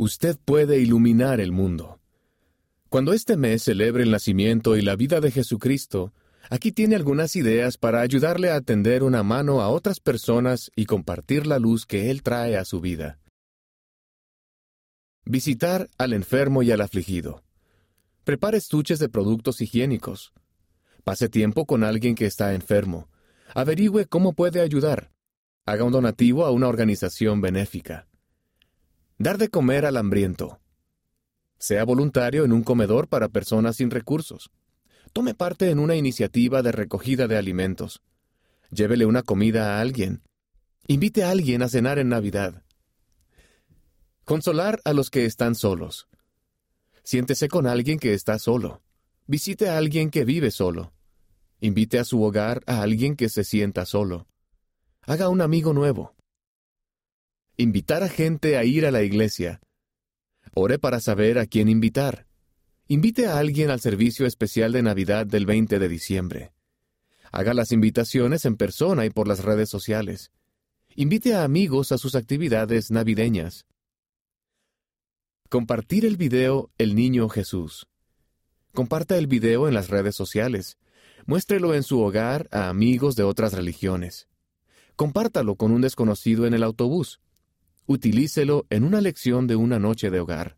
Usted puede iluminar el mundo. Cuando este mes celebre el nacimiento y la vida de Jesucristo, aquí tiene algunas ideas para ayudarle a tender una mano a otras personas y compartir la luz que Él trae a su vida. Visitar al enfermo y al afligido. Prepare estuches de productos higiénicos. Pase tiempo con alguien que está enfermo. Averigüe cómo puede ayudar. Haga un donativo a una organización benéfica. Dar de comer al hambriento. Sea voluntario en un comedor para personas sin recursos. Tome parte en una iniciativa de recogida de alimentos. Llévele una comida a alguien. Invite a alguien a cenar en Navidad. Consolar a los que están solos. Siéntese con alguien que está solo. Visite a alguien que vive solo. Invite a su hogar a alguien que se sienta solo. Haga un amigo nuevo. Invitar a gente a ir a la iglesia. Ore para saber a quién invitar. Invite a alguien al servicio especial de Navidad del 20 de diciembre. Haga las invitaciones en persona y por las redes sociales. Invite a amigos a sus actividades navideñas. Compartir el video El Niño Jesús. Comparta el video en las redes sociales. Muéstrelo en su hogar a amigos de otras religiones. Compártalo con un desconocido en el autobús. Utilícelo en una lección de una noche de hogar.